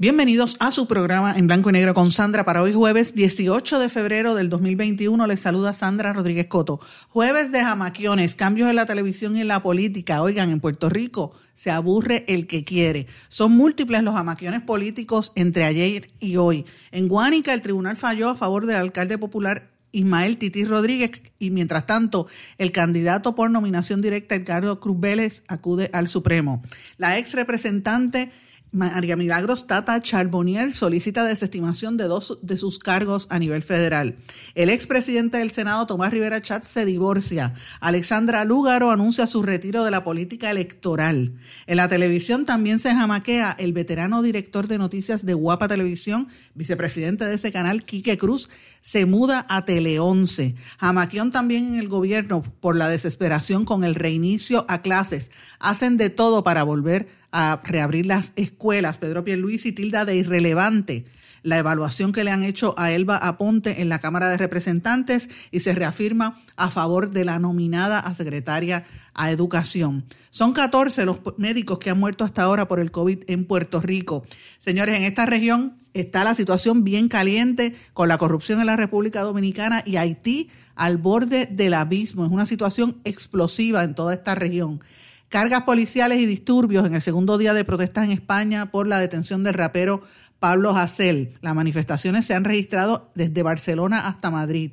Bienvenidos a su programa en blanco y negro con Sandra para hoy jueves 18 de febrero del 2021. Les saluda Sandra Rodríguez Coto. Jueves de jamaquiones, cambios en la televisión y en la política. Oigan, en Puerto Rico se aburre el que quiere. Son múltiples los jamaquiones políticos entre ayer y hoy. En Guánica el tribunal falló a favor del alcalde popular Ismael Tití Rodríguez y mientras tanto el candidato por nominación directa Edgardo Cruz Vélez acude al Supremo. La ex representante María Milagros Tata Charbonnier solicita desestimación de dos de sus cargos a nivel federal. El expresidente del Senado, Tomás Rivera Chat, se divorcia. Alexandra Lúgaro anuncia su retiro de la política electoral. En la televisión también se jamaquea el veterano director de noticias de Guapa Televisión, vicepresidente de ese canal, Quique Cruz, se muda a Tele 11. Jamaqueón también en el gobierno por la desesperación con el reinicio a clases. Hacen de todo para volver a reabrir las escuelas. Pedro Pierluisi tilda de irrelevante la evaluación que le han hecho a Elba Aponte en la Cámara de Representantes y se reafirma a favor de la nominada a secretaria a Educación. Son 14 los médicos que han muerto hasta ahora por el COVID en Puerto Rico. Señores, en esta región está la situación bien caliente con la corrupción en la República Dominicana y Haití al borde del abismo. Es una situación explosiva en toda esta región. Cargas policiales y disturbios en el segundo día de protestas en España por la detención del rapero Pablo Hasél. Las manifestaciones se han registrado desde Barcelona hasta Madrid.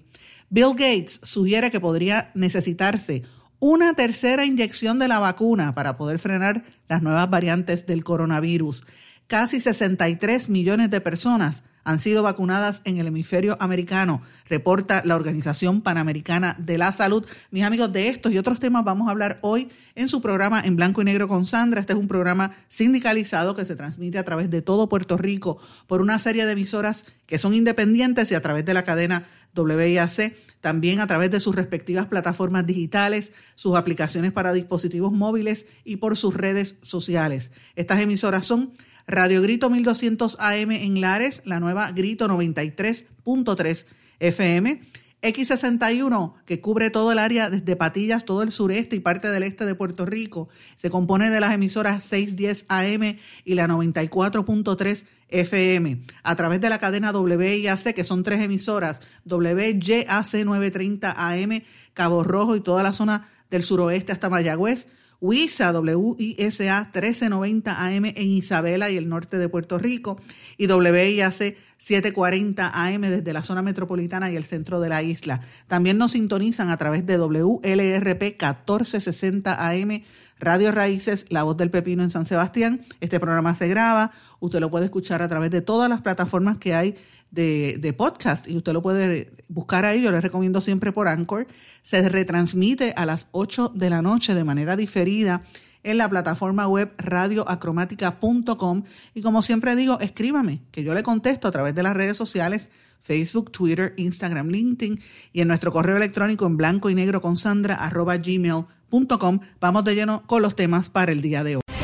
Bill Gates sugiere que podría necesitarse una tercera inyección de la vacuna para poder frenar las nuevas variantes del coronavirus. Casi 63 millones de personas han sido vacunadas en el hemisferio americano, reporta la Organización Panamericana de la Salud. Mis amigos, de estos y otros temas vamos a hablar hoy en su programa En Blanco y Negro con Sandra. Este es un programa sindicalizado que se transmite a través de todo Puerto Rico por una serie de emisoras que son independientes y a través de la cadena WIAC, también a través de sus respectivas plataformas digitales, sus aplicaciones para dispositivos móviles y por sus redes sociales. Estas emisoras son Radio Grito 1200 AM en Lares, la nueva Grito 93.3 FM, X61, que cubre todo el área desde Patillas, todo el sureste y parte del este de Puerto Rico. Se compone de las emisoras 610 AM y la 94.3 FM. A través de la cadena WIAC, que son tres emisoras, WYAC 930 AM, Cabo Rojo y toda la zona del suroeste hasta Mayagüez. WISA, WISA 1390 AM en Isabela y el norte de Puerto Rico y WIAC 740 AM desde la zona metropolitana y el centro de la isla. También nos sintonizan a través de WLRP 1460 AM, Radio Raíces, La Voz del Pepino en San Sebastián. Este programa se graba, usted lo puede escuchar a través de todas las plataformas que hay de, de, podcast y usted lo puede buscar ahí, yo les recomiendo siempre por Anchor. Se retransmite a las 8 de la noche de manera diferida en la plataforma web radioacromática.com y como siempre digo, escríbame, que yo le contesto a través de las redes sociales Facebook, Twitter, Instagram, LinkedIn y en nuestro correo electrónico en blanco y negro con sandra arroba gmail.com. Vamos de lleno con los temas para el día de hoy.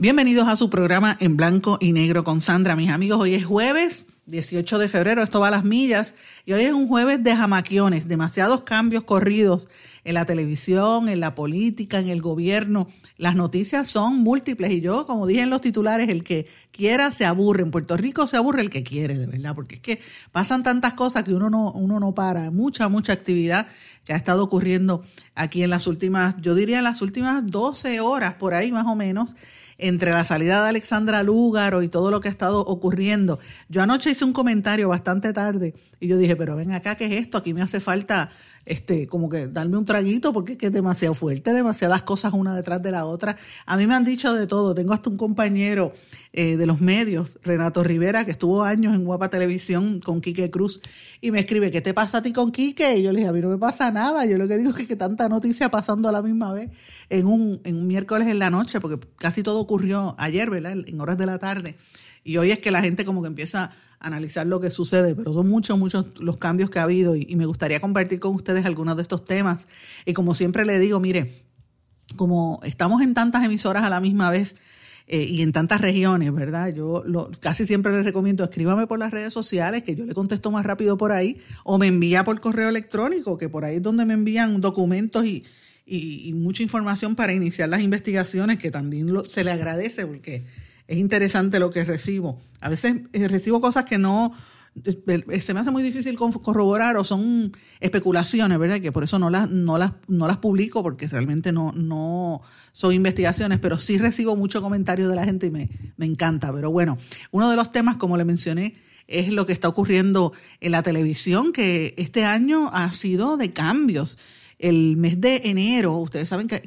Bienvenidos a su programa en blanco y negro con Sandra, mis amigos. Hoy es jueves 18 de febrero, esto va a las millas, y hoy es un jueves de jamaquiones, demasiados cambios corridos en la televisión, en la política, en el gobierno. Las noticias son múltiples y yo, como dije en los titulares, el que quiera se aburre. En Puerto Rico se aburre el que quiere, de verdad, porque es que pasan tantas cosas que uno no, uno no para. Mucha, mucha actividad que ha estado ocurriendo aquí en las últimas, yo diría en las últimas 12 horas, por ahí más o menos entre la salida de Alexandra Lúgaro y todo lo que ha estado ocurriendo. Yo anoche hice un comentario bastante tarde y yo dije, pero ven acá, ¿qué es esto? Aquí me hace falta este, como que darme un traguito porque es que es demasiado fuerte, demasiadas cosas una detrás de la otra. A mí me han dicho de todo. Tengo hasta un compañero eh, de los medios, Renato Rivera, que estuvo años en Guapa Televisión con Quique Cruz, y me escribe, ¿qué te pasa a ti con Quique? Y yo le dije, a mí no me pasa nada. Yo lo que digo es que, tanta noticia pasando a la misma vez en un, en un miércoles en la noche, porque casi todo ocurrió ayer, ¿verdad? En horas de la tarde. Y hoy es que la gente como que empieza analizar lo que sucede, pero son muchos, muchos los cambios que ha habido y, me gustaría compartir con ustedes algunos de estos temas. Y como siempre le digo, mire, como estamos en tantas emisoras a la misma vez eh, y en tantas regiones, ¿verdad? Yo lo, casi siempre les recomiendo, escríbame por las redes sociales, que yo le contesto más rápido por ahí, o me envía por correo electrónico, que por ahí es donde me envían documentos y, y, mucha información para iniciar las investigaciones, que también se le agradece porque es interesante lo que recibo. A veces eh, recibo cosas que no, eh, se me hace muy difícil corroborar o son especulaciones, ¿verdad? Que por eso no las, no las, no las publico porque realmente no, no son investigaciones, pero sí recibo mucho comentario de la gente y me, me encanta. Pero bueno, uno de los temas, como le mencioné, es lo que está ocurriendo en la televisión, que este año ha sido de cambios el mes de enero, ustedes saben que,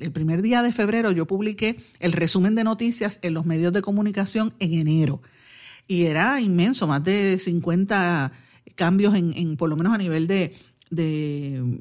el primer día de febrero yo publiqué el resumen de noticias en los medios de comunicación en enero. Y era inmenso, más de 50 cambios en, por lo menos a nivel de, de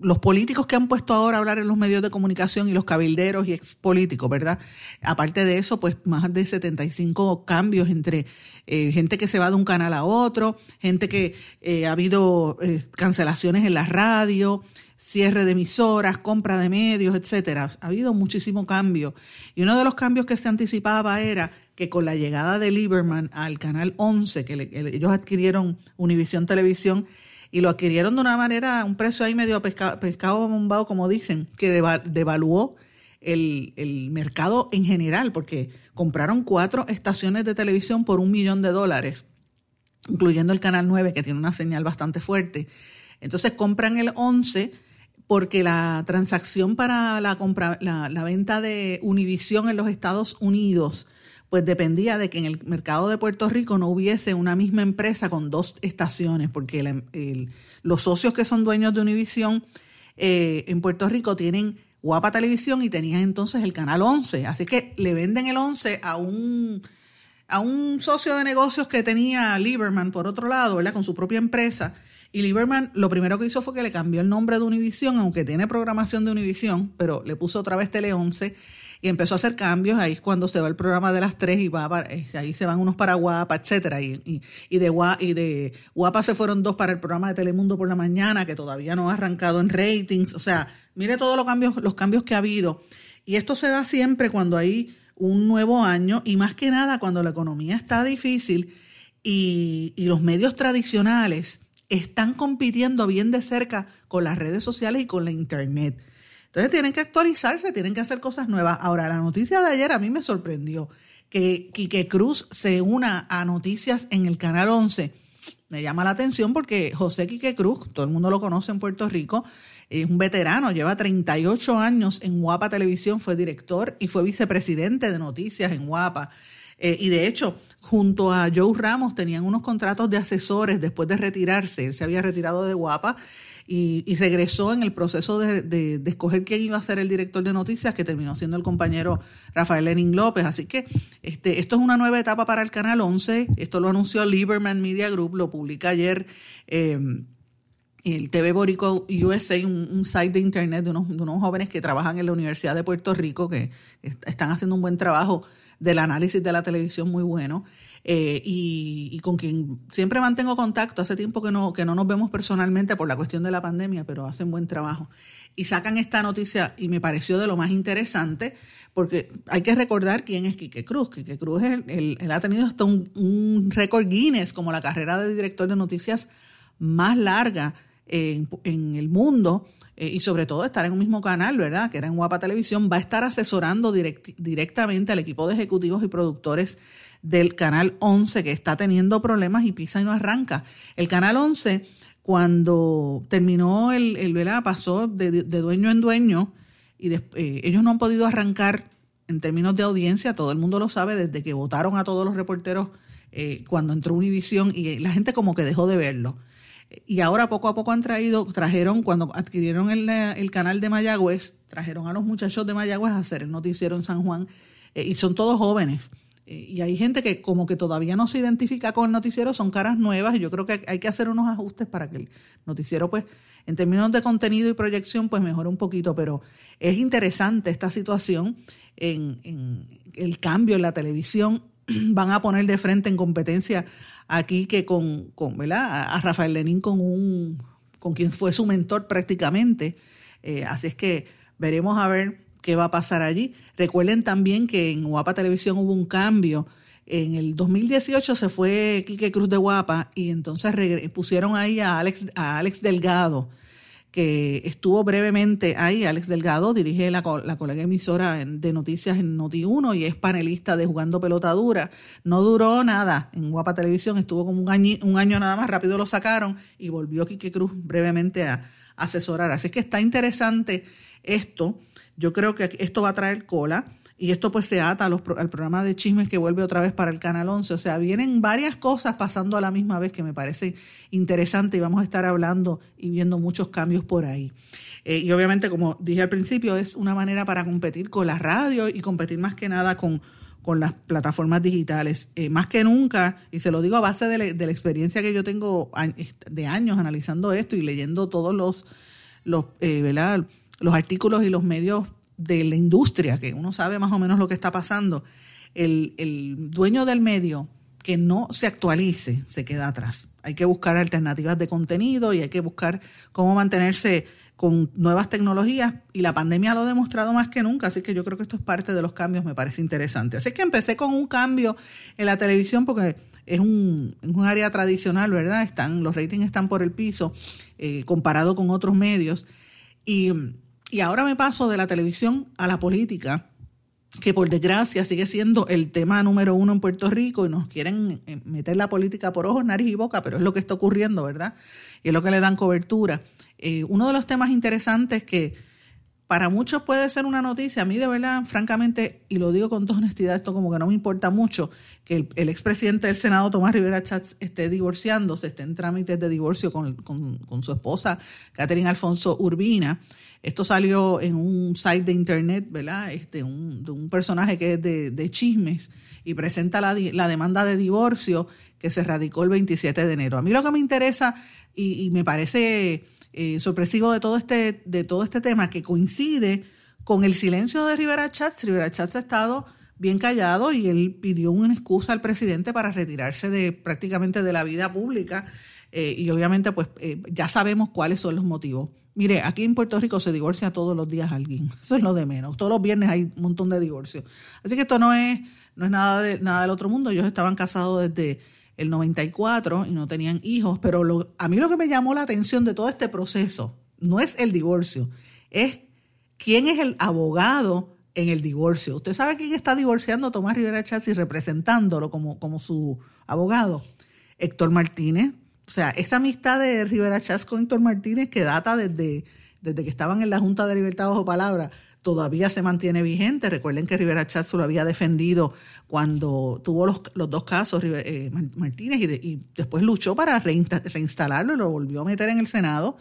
los políticos que han puesto ahora a hablar en los medios de comunicación y los cabilderos y expolíticos, ¿verdad? Aparte de eso, pues más de 75 cambios entre eh, gente que se va de un canal a otro, gente que eh, ha habido eh, cancelaciones en la radio, cierre de emisoras, compra de medios, etcétera. Ha habido muchísimo cambio. Y uno de los cambios que se anticipaba era que con la llegada de Lieberman al canal 11, que, ellos adquirieron Univisión Televisión, y lo adquirieron de una manera, un precio ahí medio pescado bombado, como dicen, que devaluó el, el, mercado en general, porque compraron cuatro estaciones de televisión por un millón de dólares, incluyendo el Canal 9, que tiene una señal bastante fuerte. Entonces compran el 11 porque la transacción para la, compra, la, venta de Univision en los Estados Unidos pues dependía de que en el mercado de Puerto Rico no hubiese una misma empresa con dos estaciones, porque los socios que son dueños de Univision eh, en Puerto Rico tienen Guapa Televisión y tenían entonces el canal 11. Así que le venden el 11 a un, a un socio de negocios que tenía Lieberman por otro lado, ¿verdad? Con su propia empresa. Y Lieberman lo primero que hizo fue que le cambió el nombre de Univision, aunque tiene programación de Univision, pero le puso otra vez Tele 11 y empezó a hacer cambios. Ahí es cuando se va el programa de las tres y va eh, ahí se van unos para Guapa, etcétera. Y, de Guapa, y de se fueron dos para el programa de Telemundo por la mañana, que todavía no ha arrancado en ratings. O sea, mire todos los cambios, los cambios que ha habido. Y esto se da siempre cuando hay un nuevo año y más que nada cuando la economía está difícil y los medios tradicionales están compitiendo bien de cerca con las redes sociales y con la internet. Entonces tienen que actualizarse, tienen que hacer cosas nuevas. Ahora, la noticia de ayer a mí me sorprendió que Quique Cruz se una a noticias en el Canal 11. Me llama la atención porque José Quique Cruz, todo el mundo lo conoce en Puerto Rico, es un veterano, lleva 38 años en Guapa Televisión, fue director y fue vicepresidente de noticias en Guapa. Eh, y de hecho, junto a Joe Ramos tenían unos contratos de asesores después de retirarse. Él se había retirado de Guapa y, regresó en el proceso de, escoger quién iba a ser el director de noticias, que terminó siendo el compañero Rafael Lenin López. Así que este, esto es una nueva etapa para el Canal 11. Esto lo anunció Lieberman Media Group, lo publica ayer. Em, el TV Borico USA, un, site de internet de unos, de unos jóvenes que trabajan en la Universidad de Puerto Rico, que están haciendo un buen trabajo del análisis de la televisión muy bueno. Eh, y, con quien siempre mantengo contacto. Hace tiempo que no, que no nos vemos personalmente por la cuestión de la pandemia, pero hacen buen trabajo. Y sacan esta noticia y me pareció de lo más interesante, porque hay que recordar quién es Quique Cruz. Quique Cruz es él ha tenido hasta un, récord Guinness como la carrera de director de noticias más larga en, el mundo eh, y sobre todo estar en un mismo canal, ¿verdad? Que era en Guapa Televisión, va a estar asesorando directamente al equipo de ejecutivos y productores del Canal 11 que está teniendo problemas y pisa y no arranca. El Canal 11, cuando terminó el, el ¿verdad? pasó de, dueño en dueño y eh, ellos no han podido arrancar en términos de audiencia, todo el mundo lo sabe, desde que votaron a todos los reporteros eh, cuando entró Univision y la gente como que dejó de verlo. Y ahora poco a poco han traído, trajeron, cuando adquirieron el, el canal de Mayagüez, trajeron a los muchachos de Mayagüez a hacer el noticiero en San Juan, eh, y son todos jóvenes. Eh, y hay gente que como que todavía no se identifica con el noticiero, son caras nuevas, y yo creo que hay que hacer unos ajustes para que el noticiero, pues, en términos de contenido y proyección, pues mejore un poquito, pero es interesante esta situación en, en el cambio en la televisión. Van a poner de frente en competencia aquí que con, con ¿verdad? A Rafael Lenín con un con quien fue su mentor prácticamente. Eh, así es que veremos a ver qué va a pasar allí. Recuerden también que en Guapa Televisión hubo un cambio. En el 2018 se fue Quique Cruz de Guapa y entonces pusieron ahí a Alex, a Alex Delgado que estuvo brevemente ahí. Alex Delgado dirige la, la colega emisora de noticias en Noti1 y es panelista de Jugando Pelota Dura. No duró nada en Guapa Televisión, estuvo como un año, un año nada más, rápido lo sacaron y volvió Quique Cruz brevemente a, a asesorar. Así que está interesante esto. Yo creo que esto va a traer cola. Y esto pues se ata al programa de chismes que vuelve otra vez para el Canal 11. O sea, vienen varias cosas pasando a la misma vez que me parece interesante y vamos a estar hablando y viendo muchos cambios por ahí. Eh, y obviamente, como dije al principio, es una manera para competir con la radio y competir más que nada con, con las plataformas digitales. Eh, más que nunca, y se lo digo a base de, la experiencia que yo tengo de años analizando esto y leyendo todos los, los, eh, los artículos y los medios de la industria, que uno sabe más o menos lo que está pasando, el, el dueño del medio que no se actualice se queda atrás. Hay que buscar alternativas de contenido y hay que buscar cómo mantenerse con nuevas tecnologías y la pandemia lo ha demostrado más que nunca, así que yo creo que esto es parte de los cambios, me parece interesante. Así que empecé con un cambio en la televisión porque es un, un área tradicional, ¿verdad? Están, los ratings están por el piso eh, comparado con otros medios y y ahora me paso de la televisión a la política, que por desgracia sigue siendo el tema número uno en Puerto Rico y nos quieren eh, meter la política por ojos, nariz y boca, pero es lo que está ocurriendo, ¿verdad? Y es lo que le dan cobertura. Eh, uno de los temas interesantes que para muchos puede ser una noticia, a mí de verdad, francamente, y lo digo con toda honestidad, esto como que no me importa mucho, que el, expresidente del Senado, Tomás Rivera Chats, esté divorciándose, esté en trámites de divorcio con, con su esposa, Catherine Alfonso Urbina. Esto salió en un site de internet, ¿verdad? Este, un, de un personaje que es de, chismes y presenta la, demanda de divorcio que se radicó el 27 de enero. A mí lo que me interesa y, me parece eh, sorpresivo de todo, este, de todo este tema, que coincide con el silencio de Rivera Chats. Rivera Chats ha estado bien callado y él pidió una excusa al presidente para retirarse de prácticamente de la vida pública eh, y obviamente pues eh, ya sabemos cuáles son los motivos. Mire, aquí en Puerto Rico se divorcia todos los días alguien. Eso es lo de menos. Todos los viernes hay un montón de divorcios. Así que esto no es, no es nada, de, nada del otro mundo. Ellos estaban casados desde el 94 y no tenían hijos. Pero lo, a mí lo que me llamó la atención de todo este proceso no es el divorcio, es quién es el abogado en el divorcio. ¿Usted sabe quién está divorciando Tomás Rivera Chassi representándolo como, como su abogado? Héctor Martínez, o sea, esta amistad de Rivera Chas con Héctor Martínez, que data desde, desde que estaban en la Junta de Libertad Bajo Palabra, todavía se mantiene vigente. Recuerden que Rivera Chats lo había defendido cuando tuvo los, los dos casos eh, Martínez y, después luchó para reinstalarlo y lo volvió a meter en el Senado.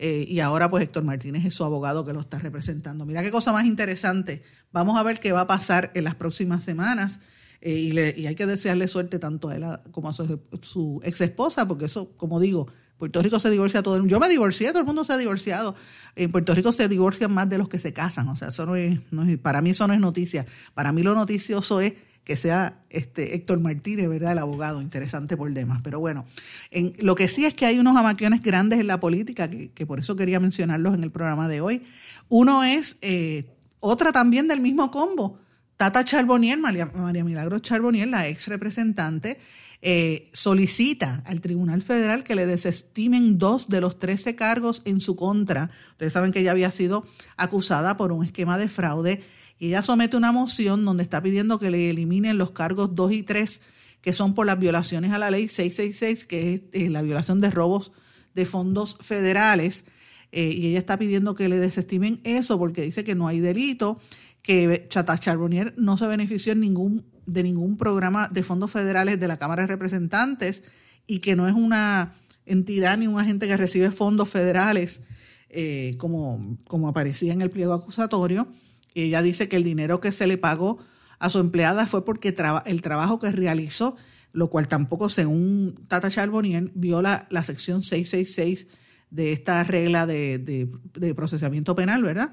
Eh, y ahora pues Héctor Martínez es su abogado que lo está representando. Mira qué cosa más interesante. Vamos a ver qué va a pasar en las próximas semanas. Eh, y, hay que desearle suerte tanto a él como a su, ex esposa, porque eso, como digo, Puerto Rico se divorcia todo el mundo. Yo me divorcié, todo el mundo se ha divorciado. En Puerto Rico se divorcian más de los que se casan. O sea, eso no es, para mí eso no es noticia. Para mí lo noticioso es que sea este Héctor Martínez, ¿verdad? El abogado, interesante por demás. Pero bueno, en, lo que sí es que hay unos amaquiones grandes en la política, que, que por eso quería mencionarlos en el programa de hoy. Uno es eh, otra también del mismo combo, Tata Charbonier, María, Milagro Charbonier, la ex representante, eh, solicita al Tribunal Federal que le desestimen dos de los 13 cargos en su contra. Ustedes saben que ella había sido acusada por un esquema de fraude y ella somete una moción donde está pidiendo que le eliminen los cargos 2 y 3 que son por las violaciones a la ley 666, que es eh, la violación de robos de fondos federales. Eh, y ella está pidiendo que le desestimen eso porque dice que no hay delito que Chata Charbonnier no se benefició de ningún programa de fondos federales de la Cámara de Representantes y que no es una entidad ni un agente que recibe fondos federales, eh, como, como aparecía en el pliego acusatorio. Ella dice que el dinero que se le pagó a su empleada fue porque el trabajo que realizó, lo cual tampoco, según Tata Charbonnier, viola la sección 666 de esta regla de, procesamiento penal, ¿verdad?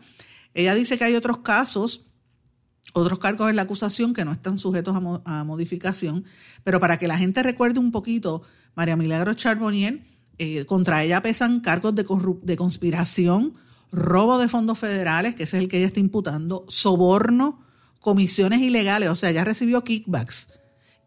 Ella dice que hay otros casos, otros cargos en la acusación que no están sujetos a, modificación, pero para que la gente recuerde un poquito, María Milagro Charbonnier, eh, contra ella pesan cargos de, de conspiración, robo de fondos federales, que ese es el que ella está imputando, soborno, comisiones ilegales, o sea, ya recibió kickbacks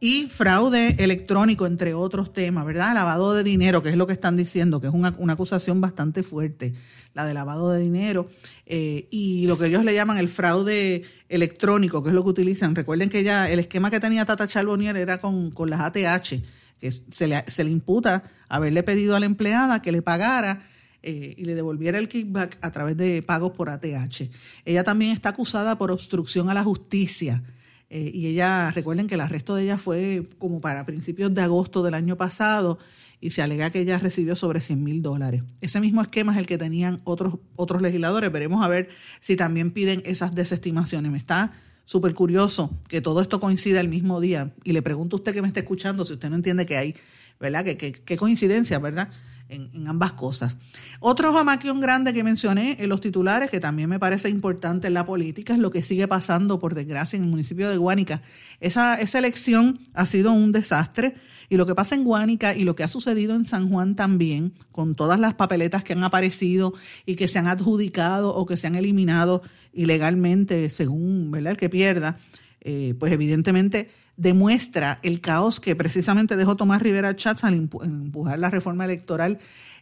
y fraude electrónico, entre otros temas, ¿verdad? Lavado de dinero, que es lo que están diciendo, que es una, acusación bastante fuerte, la de lavado de dinero, eh, y lo que ellos le llaman el fraude electrónico, que es lo que utilizan. Recuerden que ya el esquema que tenía Tata Charbonnier era con, con las ATH, que se le, se le imputa haberle pedido a la empleada que le pagara eh, y le devolviera el kickback a través de pagos por ATH. Ella también está acusada por obstrucción a la justicia eh, y ella, recuerden que el arresto de ella fue como para principios de agosto del año pasado y se alega que ella recibió sobre 100 mil dólares. Ese mismo esquema es el que tenían otros, otros legisladores. Veremos a ver si también piden esas desestimaciones. Me está súper curioso que todo esto coincida el mismo día. Y le pregunto a usted que me está escuchando si usted no entiende que hay, ¿verdad? qué coincidencia, ¿verdad? En, ambas cosas. Otro jamaquión grande que mencioné en los titulares, que también me parece importante en la política, es lo que sigue pasando, por desgracia, en el municipio de Guánica. Esa, esa elección ha sido un desastre. Y lo que pasa en Guánica y lo que ha sucedido en San Juan también, con todas las papeletas que han aparecido y que se han adjudicado o que se han eliminado ilegalmente, según ¿verdad? el que pierda, eh, pues evidentemente demuestra el caos que precisamente dejó Tomás Rivera Chats al empujar la reforma electoral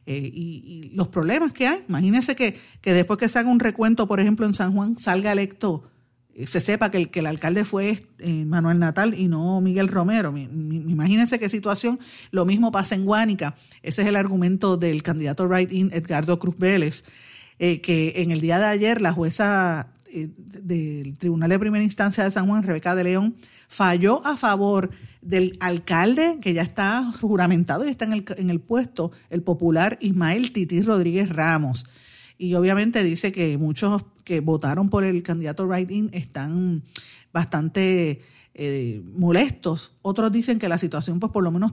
eh, y, los problemas que hay. Imagínense que, que, después que se haga un recuento, por ejemplo, en San Juan, salga electo, eh, se sepa que el, que el alcalde fue eh, Manuel Natal y no Miguel Romero. Imagínense qué situación. Lo mismo pasa en Guánica. Ese es el argumento del candidato Right-In, Edgardo Cruz Vélez, que en el día de ayer la jueza del Tribunal de Primera Instancia de San Juan, Rebeca de León, falló a favor del alcalde que ya está juramentado y está en el, en el puesto, el popular Ismael Tití Rodríguez Ramos. Y obviamente dice que muchos que votaron por el candidato Wright-In están bastante eh, molestos. Otros dicen que la situación pues por lo menos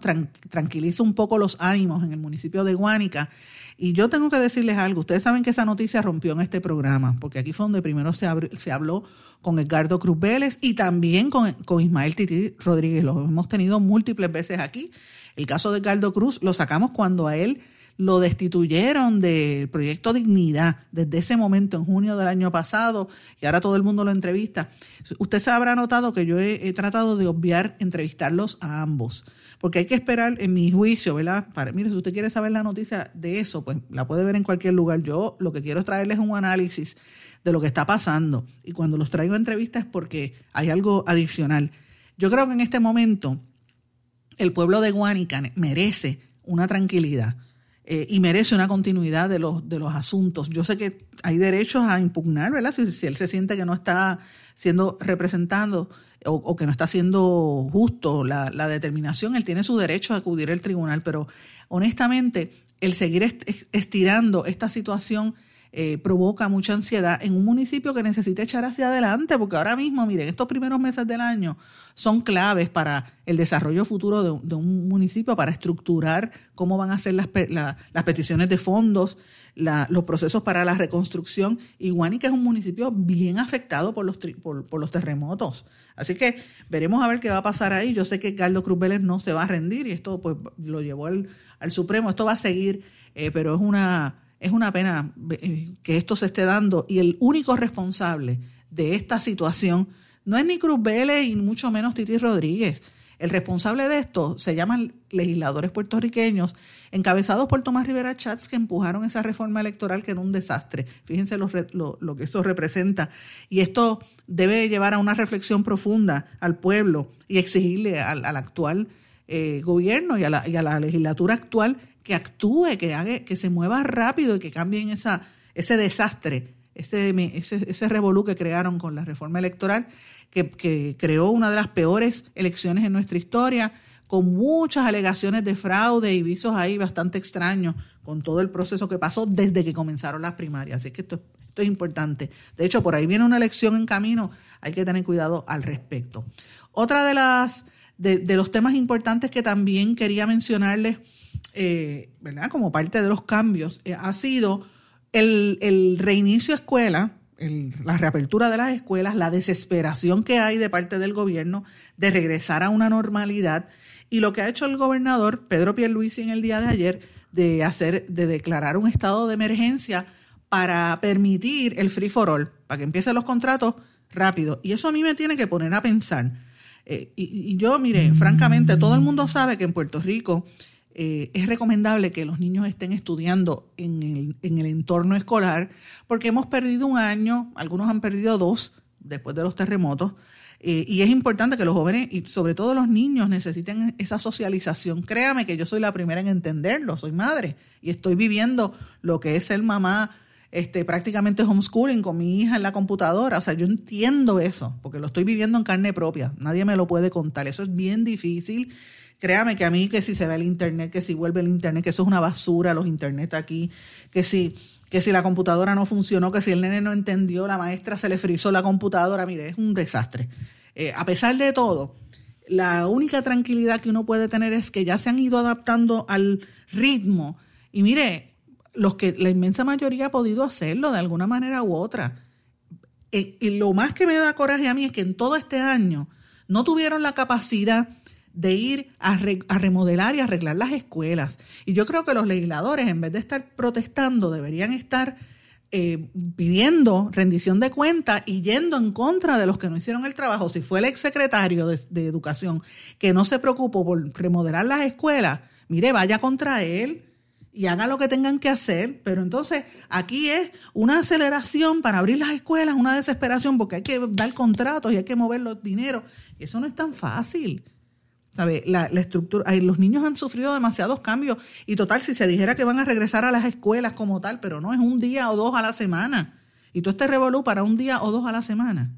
tranquiliza un poco los ánimos en el municipio de Guánica y yo tengo que decirles algo, ustedes saben que esa noticia rompió en este programa, porque aquí fue donde primero se, se habló con Edgardo Cruz Vélez y también con, con Ismael Titi Rodríguez. Lo hemos tenido múltiples veces aquí. El caso de Edgardo Cruz lo sacamos cuando a él lo destituyeron del proyecto Dignidad desde ese momento, en junio del año pasado, y ahora todo el mundo lo entrevista. Usted se habrá notado que yo he tratado de obviar entrevistarlos a ambos porque hay que esperar, en mi juicio, ¿verdad? Para, mire, si usted quiere saber la noticia de eso, pues la puede ver en cualquier lugar. Yo lo que quiero es traerles un análisis de lo que está pasando. Y cuando los traigo a entrevistas es porque hay algo adicional. Yo creo que en este momento el pueblo de Guánica merece una tranquilidad. Eh, y merece una continuidad de los, de los asuntos. Yo sé que hay derechos a impugnar, ¿verdad? Si, él se siente que no está siendo representando o, que no está siendo justo la, determinación, él tiene su derecho a acudir al tribunal, pero honestamente el seguir estirando esta situación eh, provoca mucha ansiedad en un municipio que necesita echar hacia adelante, porque ahora mismo, miren, estos primeros meses del año son claves para el desarrollo futuro de, un municipio, para estructurar cómo van a ser las, las peticiones de fondos, los procesos para la reconstrucción. Y Guánica es un municipio bien afectado por los, por, los terremotos. Así que veremos a ver qué va a pasar ahí. Yo sé que Carlos Cruz Vélez no se va a rendir y esto pues lo llevó al, Supremo. Esto va a seguir, eh, pero es una es una pena que esto se esté dando y el único responsable de esta situación no es ni Cruz Vélez y mucho menos Titi Rodríguez. El responsable de esto se llaman legisladores puertorriqueños encabezados por Tomás Rivera Chats que empujaron esa reforma electoral que era un desastre. Fíjense lo, que eso representa. Y esto debe llevar a una reflexión profunda al pueblo y exigirle al, actual eh, gobierno y a, la, y a la legislatura actual que actúe, que, haga, que se mueva rápido y que cambien esa, ese desastre, ese, ese, ese revolú que crearon con la reforma electoral, que, creó una de las peores elecciones en nuestra historia, con muchas alegaciones de fraude y visos ahí bastante extraños con todo el proceso que pasó desde que comenzaron las primarias. Así que esto, esto es importante. De hecho, por ahí viene una elección en camino, hay que tener cuidado al respecto. Otra de las de, los temas importantes que también quería mencionarles, eh, ¿verdad? Como parte de los cambios, eh, ha sido el, reinicio de escuela, la reapertura de las escuelas, la desesperación que hay de parte del gobierno de regresar a una normalidad y lo que ha hecho el gobernador Pedro Pierluisi en el día de ayer de hacer, de declarar un estado de emergencia para permitir el free for all, para que empiecen los contratos rápido. Y eso a mí me tiene que poner a pensar eh, y, yo, mire, francamente, todo el mundo sabe que en Puerto Rico eh, es recomendable que los niños estén estudiando en el, en el entorno escolar, porque hemos perdido un año, algunos han perdido dos después de los terremotos, eh, y es importante que los jóvenes y sobre todo los niños necesiten esa socialización. Créame que yo soy la primera en entenderlo, soy madre y estoy viviendo lo que es ser mamá este, prácticamente homeschooling con mi hija en la computadora. O sea, yo entiendo eso, porque lo estoy viviendo en carne propia. Nadie me lo puede contar. Eso es bien difícil. Créame que a mí que si se ve el internet, que si vuelve el internet, que eso es una basura los internet aquí, que si que si la computadora no funcionó, que si el nene no entendió, la maestra se le frizó la computadora, mire, es un desastre. Eh, a pesar de todo, la única tranquilidad que uno puede tener es que ya se han ido adaptando al ritmo. Y mire, los que la inmensa mayoría ha podido hacerlo de alguna manera u otra. Eh, y lo más que me da coraje a mí es que en todo este año no tuvieron la capacidad de ir a, remodelar y arreglar las escuelas. Y yo creo que los legisladores, en vez de estar protestando, deberían estar eh, pidiendo rendición de cuentas y yendo en contra de los que no hicieron el trabajo. Si fue el exsecretario de, de Educación que no se preocupó por remodelar las escuelas, mire, vaya contra él y hagan lo que tengan que hacer, pero entonces aquí es una aceleración para abrir las escuelas, una desesperación porque hay que dar contratos y hay que mover los dineros. Eso no es tan fácil. ¿Sabe? La, estructura, los niños han sufrido demasiados cambios y total, si se dijera que van a regresar a las escuelas como tal, pero no es un día o dos a la semana. Y tú este revolú para un día o dos a la semana.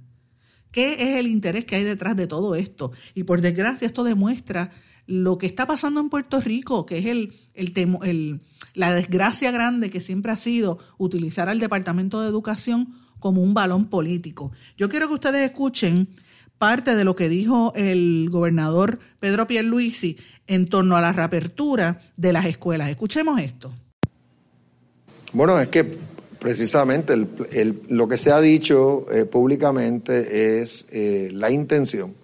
¿Qué es el interés que hay detrás de todo esto? Y por desgracia esto demuestra lo que está pasando en Puerto Rico, que es el, el, la desgracia grande que siempre ha sido utilizar al Departamento de Educación como un balón político. Yo quiero que ustedes escuchen parte de lo que dijo el gobernador Pedro Pierluisi en torno a la reapertura de las escuelas. Escuchemos esto. Bueno, es que precisamente lo que se ha dicho eh, públicamente es eh, la intención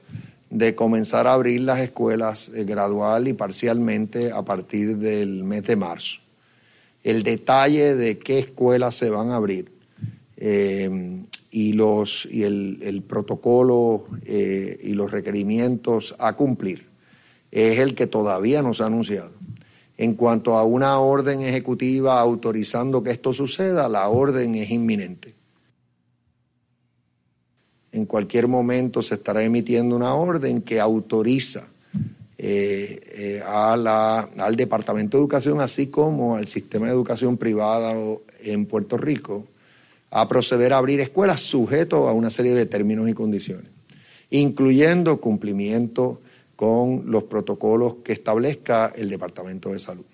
de comenzar a abrir las escuelas eh, gradual y parcialmente a partir del mes de marzo. El detalle de qué escuelas se van a abrir eh, y, los, y el, protocolo eh, y los requerimientos a cumplir es el que todavía no se ha anunciado. En cuanto a una orden ejecutiva autorizando que esto suceda, la orden es inminente en cualquier momento se estará emitiendo una orden que autoriza eh, eh, a la, al Departamento de Educación, así como al sistema de educación privada en Puerto Rico, a proceder a abrir escuelas sujetos a una serie de términos y condiciones, incluyendo cumplimiento con los protocolos que establezca el Departamento de Salud.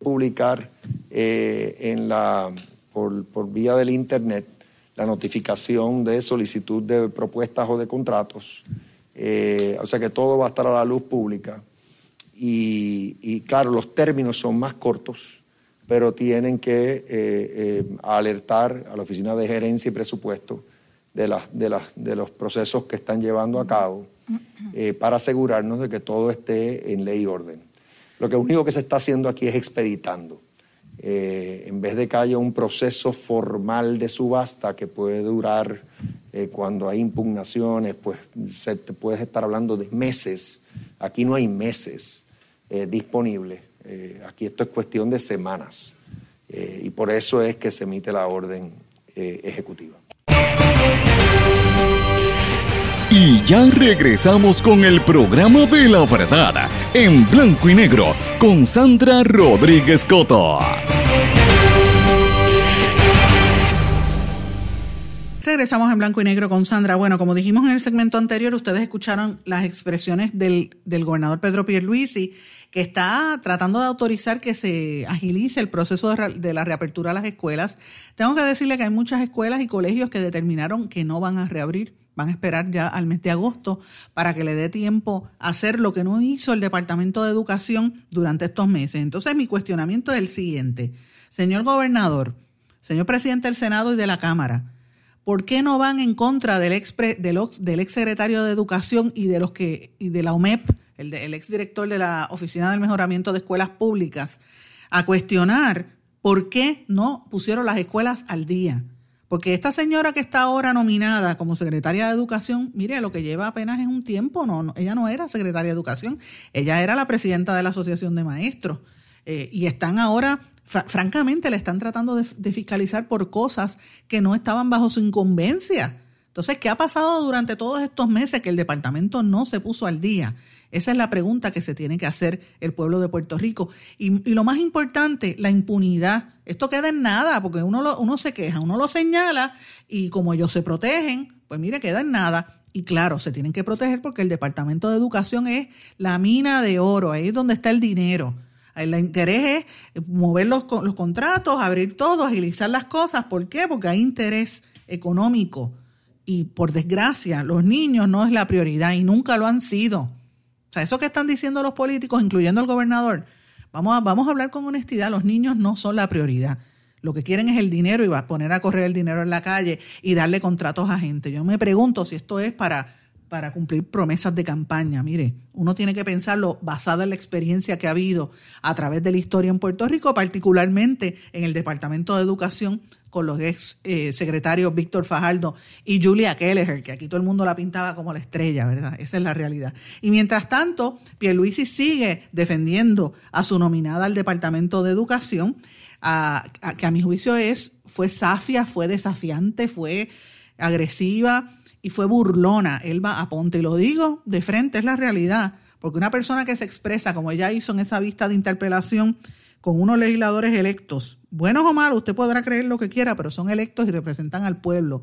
Publicar eh, en la, por, por vía del Internet la notificación de solicitud de propuestas o de contratos. Eh, o sea que todo va a estar a la luz pública. Y, claro, los términos son más cortos, pero tienen que eh, eh, alertar a la Oficina de Gerencia y Presupuesto de, de, de los procesos que están llevando a cabo para asegurarnos de que todo esté en ley y orden. Lo que único que se está haciendo aquí es expeditando. Eh, en vez de que haya un proceso formal de subasta que puede durar eh, cuando hay impugnaciones, pues se, te puedes estar hablando de meses. Aquí no hay meses eh, disponibles. aquí esto es cuestión de semanas. y por eso es que se emite la orden ejecutiva. Y ya regresamos con el programa de la verdad en blanco y negro con Sandra Rodríguez Coto. regresamos en blanco y negro con Sandra. Bueno, como dijimos en el segmento anterior, ustedes escucharon las expresiones del, gobernador Pedro Pierluisi, que está tratando de autorizar que se agilice el proceso de, de, la reapertura a las escuelas. Tengo que decirle que hay muchas escuelas y colegios que determinaron que no van a reabrir, van a esperar ya al mes de agosto para que le dé tiempo a hacer lo que no hizo el Departamento de Educación durante estos meses. Entonces, mi cuestionamiento es el siguiente. Señor gobernador, señor presidente del Senado y de la Cámara, ¿por qué no van en contra del ex, del, ex secretario de Educación y de los que y de la OMEP, el, el ex director de la Oficina del Mejoramiento de Escuelas Públicas, a cuestionar por qué no pusieron las escuelas al día? Porque esta señora que está ahora nominada como secretaria de Educación, mire, lo que lleva apenas es un tiempo, no, no ella no era secretaria de Educación, ella era la presidenta de la Asociación de Maestros. Eh, y están ahora francamente le están tratando de, de, fiscalizar por cosas que no estaban bajo su incumbencia. Entonces, ¿qué ha pasado durante todos estos meses que el departamento no se puso al día? Esa es la pregunta que se tiene que hacer el pueblo de Puerto Rico. Y, lo más importante, la impunidad. Esto queda en nada, porque uno, lo, uno se queja, uno lo señala y como ellos se protegen, pues mire, queda en nada. Y claro, se tienen que proteger porque el Departamento de Educación es la mina de oro, ahí es donde está el dinero. El interés es mover los, los contratos, abrir todo, agilizar las cosas. ¿Por qué? Porque hay interés económico. Y por desgracia, los niños no es la prioridad y nunca lo han sido. Sea, eso que están diciendo los políticos, incluyendo el gobernador, vamos a, vamos a hablar con honestidad, los niños no son la prioridad. Lo que quieren es el dinero y va a poner a correr el dinero en la calle y darle contratos a gente. Yo me pregunto si esto es para para cumplir promesas de campaña. Mire, uno tiene que pensarlo basado en la experiencia que ha habido a través de la historia en Puerto Rico, particularmente en el Departamento de Educación con los ex eh, secretarios Víctor Fajardo y Julia Kelleher, que aquí todo el mundo la pintaba como la estrella, ¿verdad? Esa es la realidad. Y mientras tanto, Pierluisi sigue defendiendo a su nominada al Departamento de Educación, que a mi juicio es, fue safia, fue desafiante, fue agresiva, y fue burlona. Él va a ponte, y lo digo de frente, es la realidad. Porque una persona que se expresa, como ella hizo en esa vista de interpelación, con unos legisladores electos, buenos o malos, usted podrá creer lo que quiera, pero son electos y representan al pueblo.